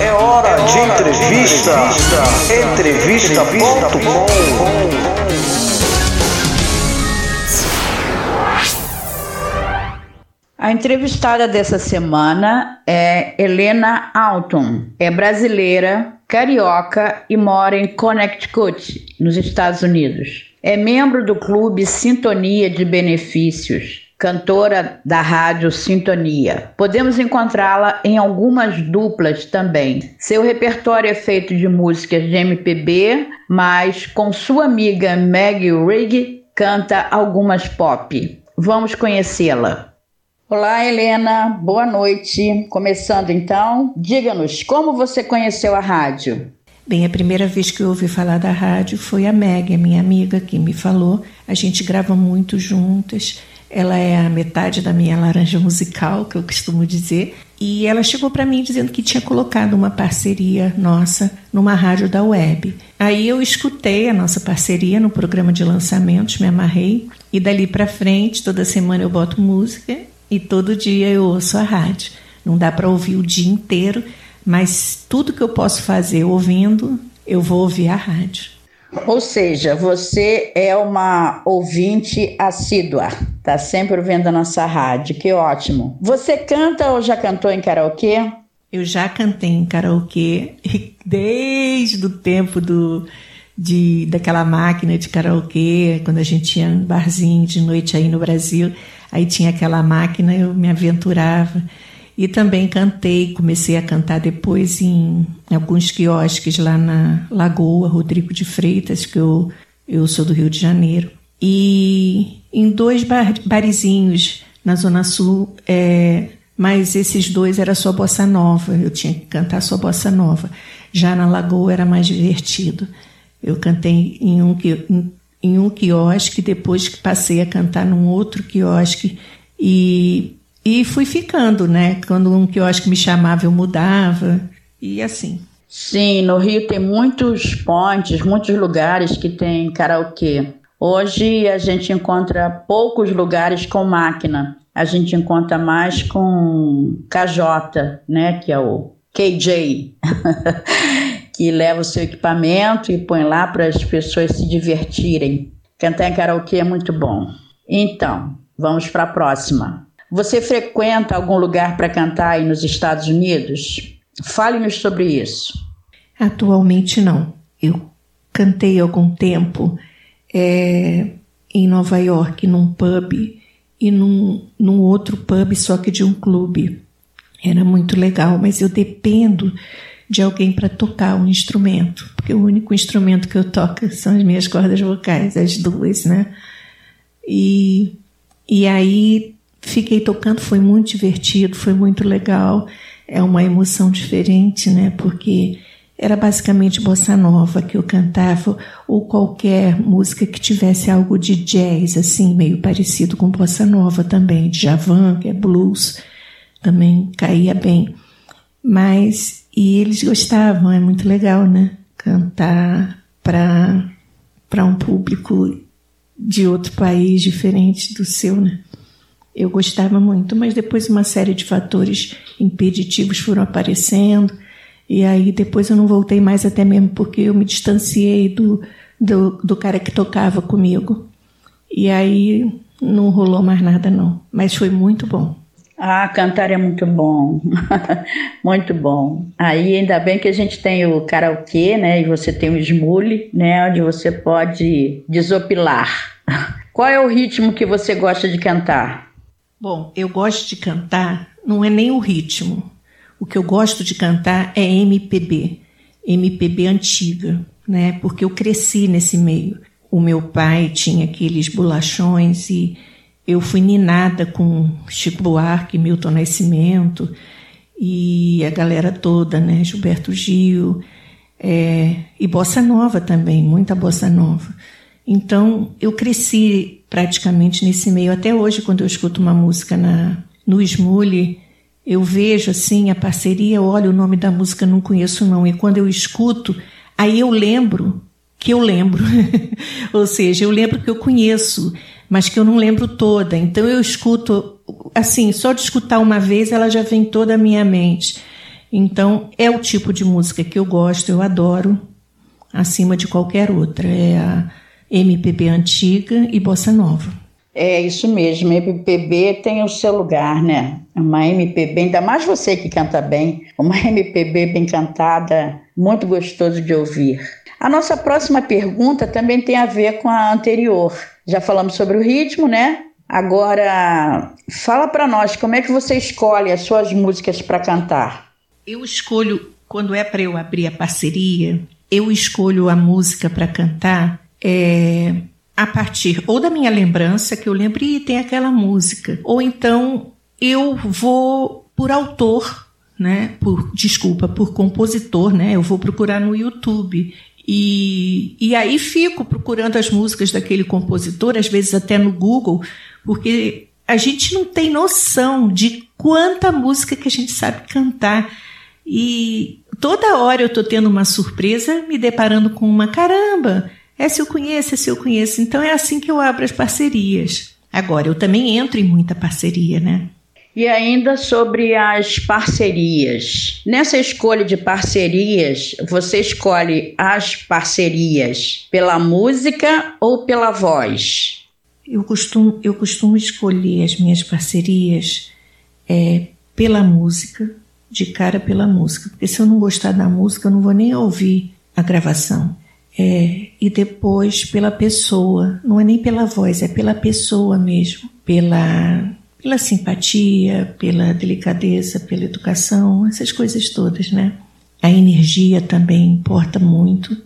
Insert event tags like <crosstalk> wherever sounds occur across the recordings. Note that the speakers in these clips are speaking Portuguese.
É hora de entrevista. Entrevista.com. A entrevistada dessa semana é Helena Alton. É brasileira, carioca e mora em Connecticut, nos Estados Unidos. É membro do clube Sintonia de Benefícios, cantora da rádio Sintonia. Podemos encontrá-la em algumas duplas também. Seu repertório é feito de músicas de MPB, mas com sua amiga Maggie Rigg canta algumas pop. Vamos conhecê-la. Olá, Helena, boa noite. Começando então, diga-nos como você conheceu a rádio. Bem, a primeira vez que eu ouvi falar da rádio foi a Meg, a minha amiga, que me falou. A gente grava muito juntas. Ela é a metade da minha laranja musical, que eu costumo dizer. E ela chegou para mim dizendo que tinha colocado uma parceria nossa numa rádio da web. Aí eu escutei a nossa parceria no programa de lançamentos, me amarrei. E dali para frente, toda semana eu boto música e todo dia eu ouço a rádio. Não dá para ouvir o dia inteiro, mas tudo que eu posso fazer ouvindo, eu vou ouvir a rádio. Ou seja, você é uma ouvinte assídua, tá sempre ouvindo a nossa rádio, que ótimo. Você canta ou já cantou em karaokê? Eu já cantei em karaokê desde o tempo do, de, daquela máquina de karaokê, quando a gente tinha um barzinho de noite aí no Brasil, aí tinha aquela máquina, eu me aventurava. E também cantei, comecei a cantar depois em alguns quiosques lá na Lagoa, Rodrigo de Freitas, que eu, eu sou do Rio de Janeiro. E em dois bar, barizinhos na Zona Sul, é, mas esses dois era só bossa nova, eu tinha que cantar só bossa nova. Já na Lagoa era mais divertido. Eu cantei em um, em, em um quiosque, depois que passei a cantar num outro quiosque e e fui ficando, né? Quando um quiosque me chamava, eu mudava. E assim. Sim, no Rio tem muitos pontes, muitos lugares que tem karaokê. Hoje a gente encontra poucos lugares com máquina. A gente encontra mais com KJ, né? Que é o KJ. <laughs> que leva o seu equipamento e põe lá para as pessoas se divertirem. Cantar em karaokê é muito bom. Então, vamos para a próxima. Você frequenta algum lugar para cantar aí nos Estados Unidos? Fale-nos sobre isso. Atualmente não. Eu cantei algum tempo é, em Nova York, num pub, e num, num outro pub, só que de um clube. Era muito legal, mas eu dependo de alguém para tocar um instrumento, porque o único instrumento que eu toco são as minhas cordas vocais, as duas, né? E, e aí Fiquei tocando, foi muito divertido, foi muito legal. É uma emoção diferente, né? Porque era basicamente bossa nova que eu cantava, ou qualquer música que tivesse algo de jazz, assim, meio parecido com bossa nova também, de Javan, que é blues, também caía bem. Mas, e eles gostavam, é muito legal, né? Cantar para um público de outro país diferente do seu, né? Eu gostava muito, mas depois uma série de fatores impeditivos foram aparecendo, e aí depois eu não voltei mais, até mesmo porque eu me distanciei do, do, do cara que tocava comigo. E aí não rolou mais nada, não. Mas foi muito bom. Ah, cantar é muito bom, <laughs> muito bom. Aí ainda bem que a gente tem o karaokê, né? E você tem o smule, né? Onde você pode desopilar. <laughs> Qual é o ritmo que você gosta de cantar? Bom, eu gosto de cantar, não é nem o ritmo. O que eu gosto de cantar é MPB, MPB antiga, né? Porque eu cresci nesse meio. O meu pai tinha aqueles bolachões e eu fui ninada com Chico Buarque, Milton Nascimento e a galera toda, né? Gilberto Gil é, e bossa nova também, muita bossa nova. Então eu cresci praticamente nesse meio. Até hoje, quando eu escuto uma música na, no Smule, eu vejo assim a parceria, eu olho o nome da música, não conheço não. E quando eu escuto, aí eu lembro que eu lembro. <laughs> Ou seja, eu lembro que eu conheço, mas que eu não lembro toda. Então eu escuto, assim, só de escutar uma vez ela já vem toda a minha mente. Então, é o tipo de música que eu gosto, eu adoro, acima de qualquer outra. É a MPB antiga e bossa nova. É isso mesmo, MPB tem o seu lugar, né? Uma MPB, ainda mais você que canta bem, uma <laughs> MPB bem cantada, muito gostoso de ouvir. A nossa próxima pergunta também tem a ver com a anterior. Já falamos sobre o ritmo, né? Agora, fala para nós como é que você escolhe as suas músicas para cantar. Eu escolho, quando é para eu abrir a parceria, eu escolho a música para cantar é, a partir ou da minha lembrança, que eu lembro e tem aquela música, ou então eu vou por autor, né? Por desculpa, por compositor, né? Eu vou procurar no YouTube. E, e aí fico procurando as músicas daquele compositor, às vezes até no Google, porque a gente não tem noção de quanta música que a gente sabe cantar. E toda hora eu estou tendo uma surpresa, me deparando com uma caramba, essa eu conheço, essa eu conheço. Então é assim que eu abro as parcerias. Agora, eu também entro em muita parceria, né? E ainda sobre as parcerias. Nessa escolha de parcerias, você escolhe as parcerias pela música ou pela voz? Eu costumo, eu costumo escolher as minhas parcerias é, pela música, de cara pela música, porque se eu não gostar da música, eu não vou nem ouvir a gravação. É, e depois pela pessoa, não é nem pela voz, é pela pessoa mesmo, pela, pela simpatia, pela delicadeza, pela educação, essas coisas todas, né? A energia também importa muito.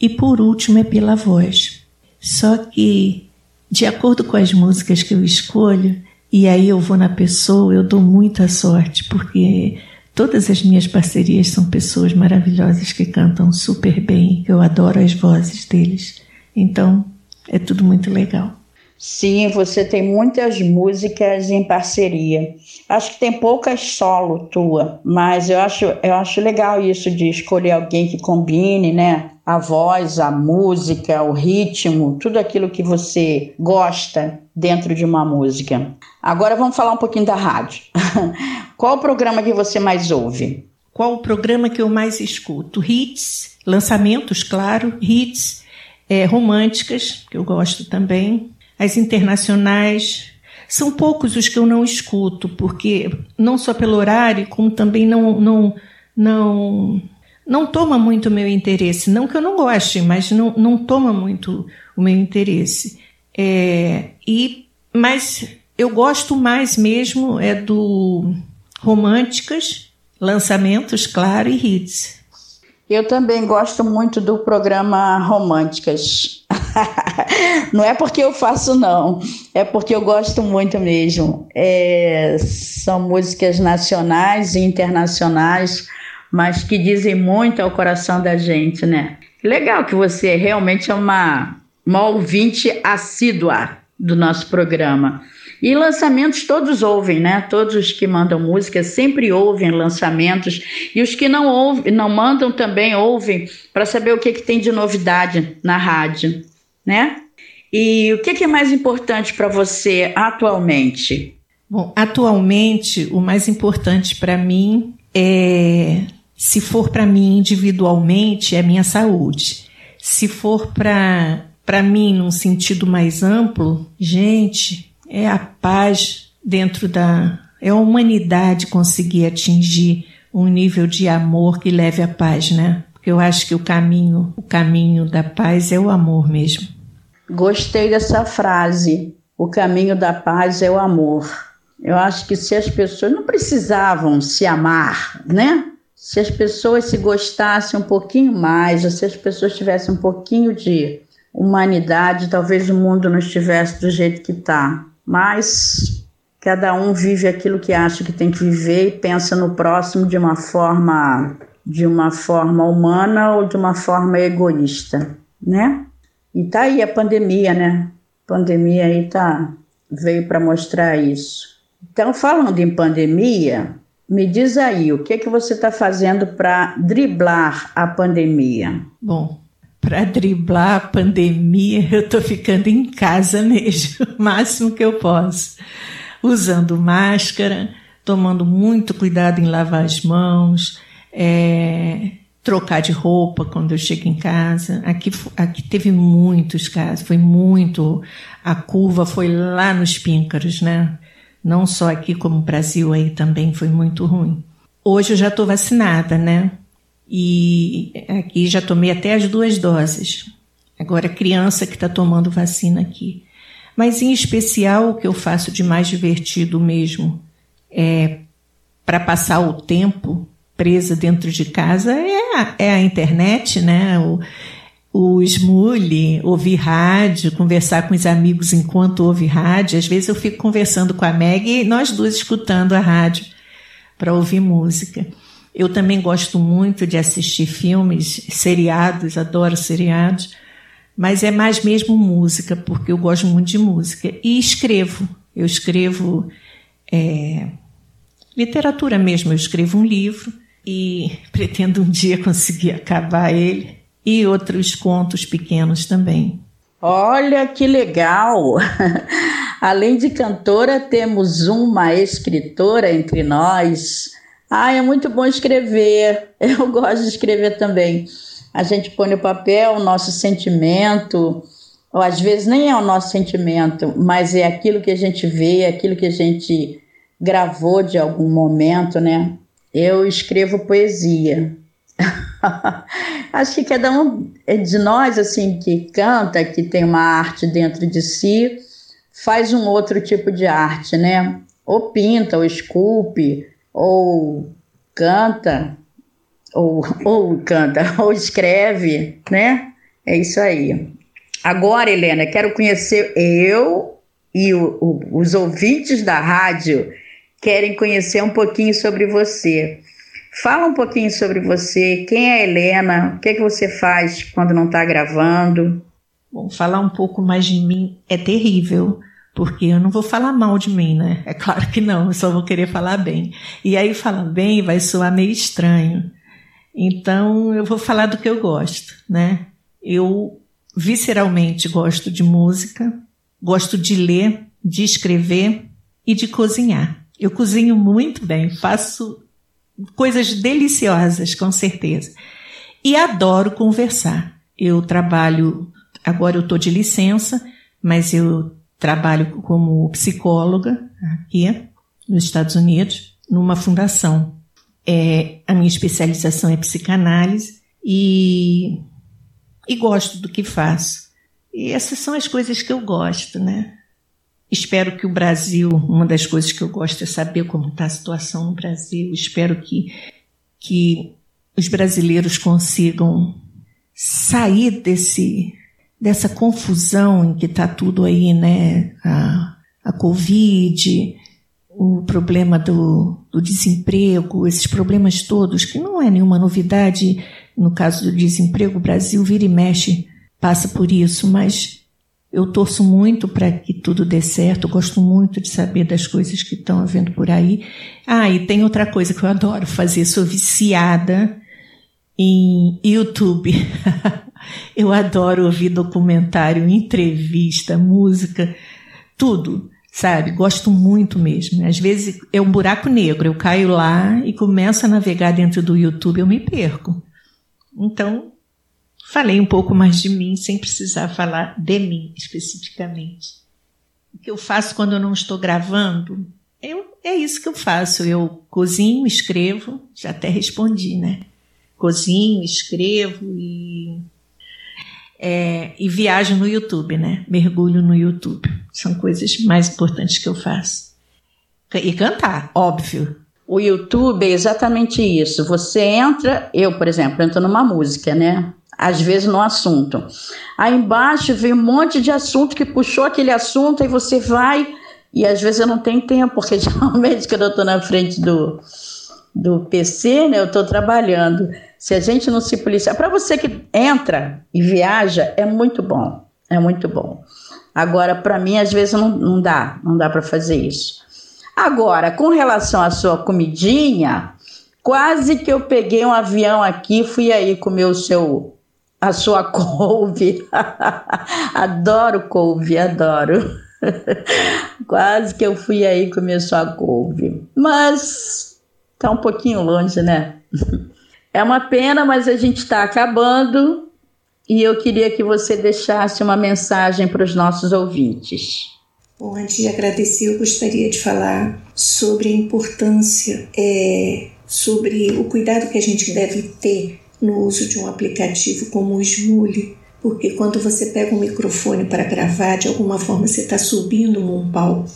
E por último é pela voz. Só que, de acordo com as músicas que eu escolho, e aí eu vou na pessoa, eu dou muita sorte, porque Todas as minhas parcerias são pessoas maravilhosas que cantam super bem, eu adoro as vozes deles. Então, é tudo muito legal. Sim, você tem muitas músicas em parceria. Acho que tem poucas solo tua, mas eu acho, eu acho legal isso de escolher alguém que combine, né? A voz, a música, o ritmo, tudo aquilo que você gosta dentro de uma música. Agora vamos falar um pouquinho da rádio. <laughs> Qual o programa que você mais ouve? Qual o programa que eu mais escuto? Hits, lançamentos, claro, hits, é, românticas, que eu gosto também, as internacionais. São poucos os que eu não escuto, porque não só pelo horário, como também não não não não toma muito o meu interesse. Não que eu não goste, mas não, não toma muito o meu interesse. É, e mas eu gosto mais mesmo é do românticas, lançamentos, claro, e hits. Eu também gosto muito do programa Românticas. <laughs> não é porque eu faço, não. É porque eu gosto muito mesmo. É, são músicas nacionais e internacionais, mas que dizem muito ao coração da gente, né? Legal que você realmente é uma, uma ouvinte assídua do nosso programa. E lançamentos todos ouvem, né? Todos os que mandam música sempre ouvem lançamentos e os que não ouvem, não mandam também ouvem para saber o que, que tem de novidade na rádio, né? E o que, que é mais importante para você atualmente? Bom, atualmente o mais importante para mim é, se for para mim individualmente, é minha saúde. Se for para para mim num sentido mais amplo, gente, é a paz dentro da. É a humanidade conseguir atingir um nível de amor que leve à paz, né? Porque eu acho que o caminho, o caminho da paz é o amor mesmo. Gostei dessa frase. O caminho da paz é o amor. Eu acho que se as pessoas não precisavam se amar, né? Se as pessoas se gostassem um pouquinho mais, se as pessoas tivessem um pouquinho de humanidade, talvez o mundo não estivesse do jeito que está mas cada um vive aquilo que acha que tem que viver e pensa no próximo de uma forma de uma forma humana ou de uma forma egoísta, né? E tá aí a pandemia, né? A pandemia aí tá veio para mostrar isso. Então, falando em pandemia, me diz aí, o que é que você está fazendo para driblar a pandemia? Bom, para driblar a pandemia, <laughs> eu estou ficando em casa mesmo, <laughs> o máximo que eu posso. Usando máscara, tomando muito cuidado em lavar as mãos, é, trocar de roupa quando eu chego em casa. Aqui, aqui teve muitos casos, foi muito. A curva foi lá nos píncaros, né? Não só aqui como o Brasil aí também foi muito ruim. Hoje eu já estou vacinada, né? E aqui já tomei até as duas doses. Agora, criança que está tomando vacina aqui. Mas, em especial, o que eu faço de mais divertido mesmo é para passar o tempo presa dentro de casa é a, é a internet, né? O, o smule, ouvir rádio, conversar com os amigos enquanto ouve rádio. Às vezes eu fico conversando com a Meg e nós duas escutando a rádio para ouvir música. Eu também gosto muito de assistir filmes, seriados, adoro seriados, mas é mais mesmo música, porque eu gosto muito de música. E escrevo. Eu escrevo é, literatura mesmo. Eu escrevo um livro e <laughs> pretendo um dia conseguir acabar ele e outros contos pequenos também. Olha que legal! <laughs> Além de cantora, temos uma escritora entre nós. Ah, é muito bom escrever. <laughs> Eu gosto de escrever também. A gente põe no papel o nosso sentimento, ou às vezes nem é o nosso sentimento, mas é aquilo que a gente vê, aquilo que a gente gravou de algum momento, né? Eu escrevo poesia. <laughs> Acho que cada um de nós, assim, que canta, que tem uma arte dentro de si, faz um outro tipo de arte, né? Ou pinta, ou esculpe, ou canta, ou, ou canta, <laughs> ou escreve, né? É isso aí. Agora, Helena, quero conhecer eu e o, o, os ouvintes da rádio querem conhecer um pouquinho sobre você. Fala um pouquinho sobre você, quem é a Helena, o que, é que você faz quando não está gravando. Bom, falar um pouco mais de mim é terrível, porque eu não vou falar mal de mim, né? É claro que não, eu só vou querer falar bem. E aí falar bem vai soar meio estranho. Então eu vou falar do que eu gosto, né? Eu visceralmente gosto de música, gosto de ler, de escrever e de cozinhar. Eu cozinho muito bem, faço coisas deliciosas, com certeza. E adoro conversar. Eu trabalho, agora eu estou de licença, mas eu trabalho como psicóloga aqui nos Estados Unidos, numa fundação. É, a minha especialização é psicanálise e, e gosto do que faço. E essas são as coisas que eu gosto, né? Espero que o Brasil, uma das coisas que eu gosto é saber como está a situação no Brasil. Espero que, que os brasileiros consigam sair desse, dessa confusão em que está tudo aí, né? A, a Covid, o problema do, do desemprego, esses problemas todos, que não é nenhuma novidade. No caso do desemprego, o Brasil vira e mexe, passa por isso, mas eu torço muito para que tudo dê certo, gosto muito de saber das coisas que estão havendo por aí. Ah, e tem outra coisa que eu adoro fazer, sou viciada em YouTube. <laughs> eu adoro ouvir documentário, entrevista, música, tudo, sabe? Gosto muito mesmo. Às vezes é um buraco negro, eu caio lá e começo a navegar dentro do YouTube, eu me perco. Então, Falei um pouco mais de mim, sem precisar falar de mim especificamente. O que eu faço quando eu não estou gravando, eu, é isso que eu faço. Eu cozinho, escrevo, já até respondi, né? Cozinho, escrevo e, é, e viajo no YouTube, né? Mergulho no YouTube. São coisas mais importantes que eu faço. E cantar, óbvio. O YouTube é exatamente isso. Você entra, eu, por exemplo, entro numa música, né? às vezes no assunto. Aí embaixo vem um monte de assunto que puxou aquele assunto, aí você vai, e às vezes eu não tenho tempo, porque <laughs> geralmente quando eu estou na frente do, do PC, né, eu estou trabalhando. Se a gente não se policiar, para você que entra e viaja, é muito bom, é muito bom. Agora, para mim, às vezes não, não dá, não dá para fazer isso. Agora, com relação à sua comidinha, quase que eu peguei um avião aqui, fui aí comer o seu a sua <laughs> couve. adoro couve, adoro. <laughs> Quase que eu fui aí comer sua couve. Mas tá um pouquinho longe, né? <laughs> É uma pena, mas a gente está acabando e eu queria que você deixasse uma mensagem para os nossos ouvintes. Bom, antes de agradecer, eu gostaria de falar sobre a importância, é, sobre o cuidado que a gente deve ter no uso de um aplicativo como o Smule, porque quando você pega um microfone para gravar, de alguma forma você está subindo num palco.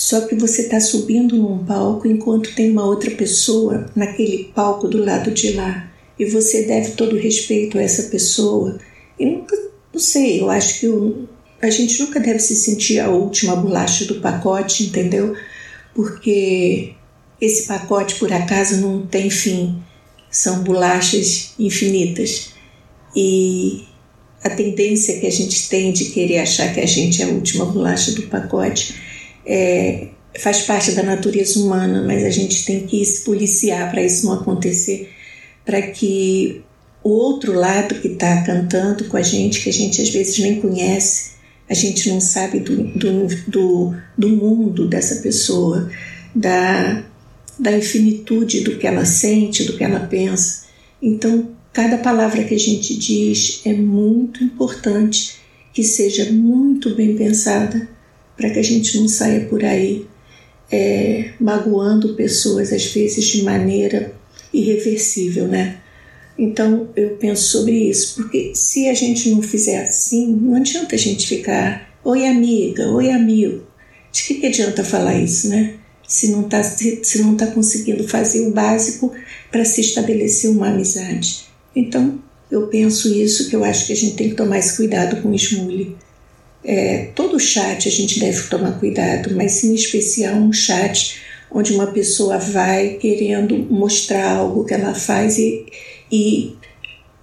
Só que você está subindo num palco enquanto tem uma outra pessoa naquele palco do lado de lá. E você deve todo respeito a essa pessoa e nunca, não sei, eu acho que eu, a gente nunca deve se sentir a última bolacha do pacote, entendeu? Porque esse pacote, por acaso, não tem fim. São bolachas infinitas. E a tendência que a gente tem de querer achar que a gente é a última bolacha do pacote é, faz parte da natureza humana, mas a gente tem que se policiar para isso não acontecer, para que o outro lado que está cantando com a gente, que a gente às vezes nem conhece, a gente não sabe do, do, do, do mundo dessa pessoa, da, da infinitude do que ela sente, do que ela pensa. Então, cada palavra que a gente diz é muito importante que seja muito bem pensada para que a gente não saia por aí é, magoando pessoas, às vezes de maneira irreversível, né? Então eu penso sobre isso, porque se a gente não fizer assim, não adianta a gente ficar, oi amiga, oi amigo. De que, que adianta falar isso, né? Se não está se não tá conseguindo fazer o básico para se estabelecer uma amizade. Então eu penso isso, que eu acho que a gente tem que tomar esse cuidado com o esmule. É, todo chat a gente deve tomar cuidado, mas em especial um chat onde uma pessoa vai querendo mostrar algo que ela faz e, e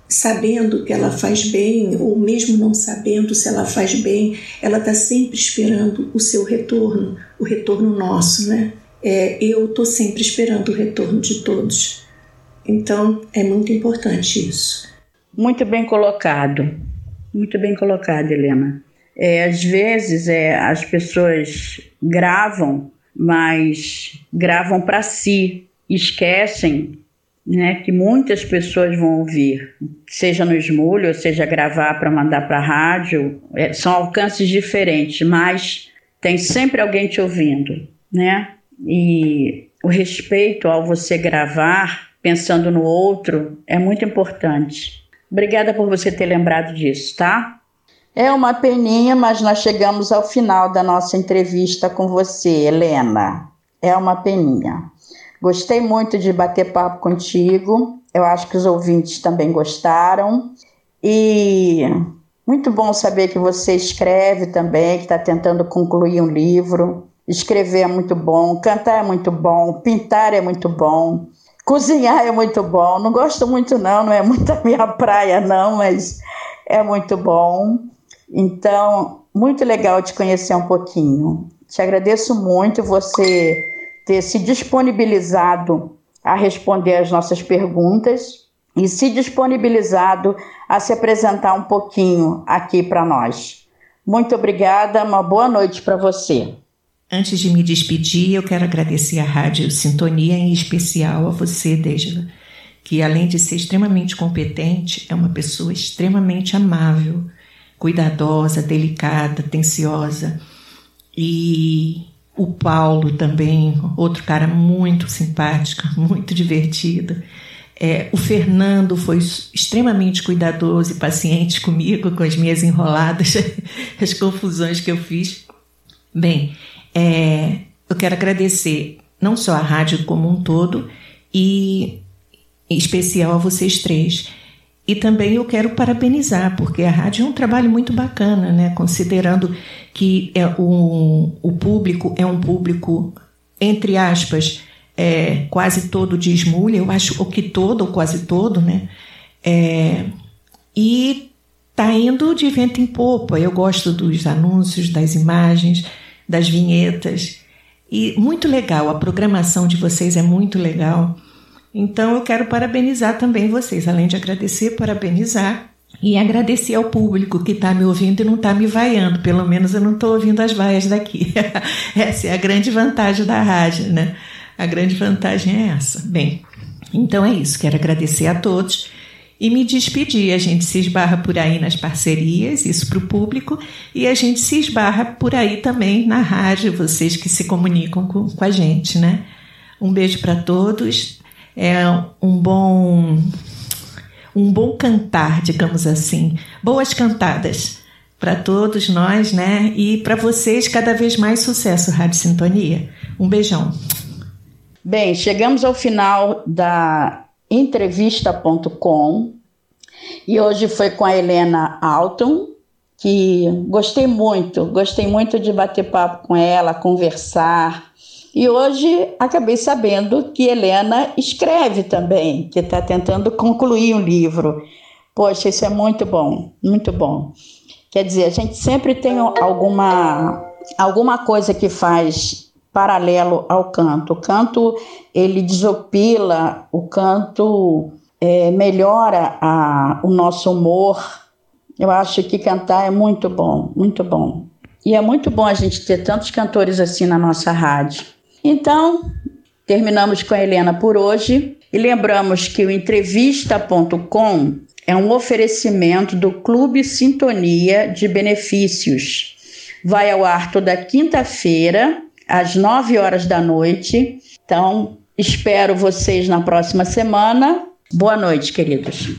sabendo que ela faz bem, ou mesmo não sabendo se ela faz bem, ela está sempre esperando o seu retorno, o retorno nosso, né? É, eu estou sempre esperando o retorno de todos. Então é muito importante isso. Muito bem colocado, muito bem colocado, Helena. É, às vezes é, as pessoas gravam, mas gravam para si, esquecem né, que muitas pessoas vão ouvir, seja no esmulho, seja gravar para mandar para a rádio, é, são alcances diferentes, mas tem sempre alguém te ouvindo, né? E o respeito ao você gravar pensando no outro é muito importante. Obrigada por você ter lembrado disso, tá? É uma peninha, mas nós chegamos ao final da nossa entrevista com você, Helena. É uma peninha. Gostei muito de bater papo contigo. Eu acho que os ouvintes também gostaram. E muito bom saber que você escreve também, que está tentando concluir um livro. Escrever é muito bom, cantar é muito bom, pintar é muito bom, cozinhar é muito bom. Não gosto muito, não, não é muito a minha praia, não, mas é muito bom. Então, muito legal te conhecer um pouquinho. Te agradeço muito você ter se disponibilizado a responder as nossas perguntas e se disponibilizado a se apresentar um pouquinho aqui para nós. Muito obrigada, uma boa noite para você. Antes de me despedir, eu quero agradecer à Rádio Sintonia, em especial a você, Dejla, que além de ser extremamente competente, é uma pessoa extremamente amável, cuidadosa, delicada, atenciosa e o Paulo também, outro cara muito simpático, <laughs> muito divertido. É, o Fernando foi extremamente cuidadoso e paciente comigo, com as minhas enroladas, <laughs> as confusões que eu fiz. Bem, é, eu quero agradecer não só a rádio como um todo, e em especial a vocês três. E também eu quero parabenizar, porque a rádio é um trabalho muito bacana, né? considerando que é um, o público é um público, entre aspas, é, quase todo de esmulha, eu acho que todo, ou quase todo, né? É, e tá indo de vento em popa. Eu gosto dos anúncios, das imagens, das vinhetas. E muito legal, a programação de vocês é muito legal. Então eu quero parabenizar também vocês, além de agradecer, parabenizar e agradecer ao público que está me ouvindo e não está me vaiando. Pelo menos eu não estou ouvindo as vaias daqui. <laughs> essa é a grande vantagem da rádio, né? A grande vantagem é essa. Bem, Então é isso, quero agradecer a todos e me despedir. A gente se esbarra por aí nas parcerias, isso para o público, e a gente se esbarra por aí também na rádio, vocês que se comunicam com, com a gente, né? Um beijo para todos. É um bom um bom cantar, digamos assim. Boas cantadas para todos nós, né? E para vocês, cada vez mais sucesso, Rádio Sintonia. Um beijão. Bem, chegamos ao final da entrevista.com e hoje foi com a Helena Alton, que gostei muito, gostei muito de bater papo com ela, conversar. E hoje acabei sabendo que Helena escreve também, que está tentando concluir um livro. Poxa, isso é muito bom, muito bom. Quer dizer, a gente sempre tem alguma, alguma coisa que faz paralelo ao canto. O canto ele desopila, o canto é, melhora a, o nosso humor. Eu acho que cantar é muito bom, muito bom. E é muito bom a gente ter tantos cantores assim na nossa rádio. Então, terminamos com a Helena por hoje e lembramos que o entrevista.com é um oferecimento do Clube Sintonia de Benefícios. Vai ao ar toda quinta-feira, às 9 horas da noite. Então, espero vocês na próxima semana. Boa noite, queridos.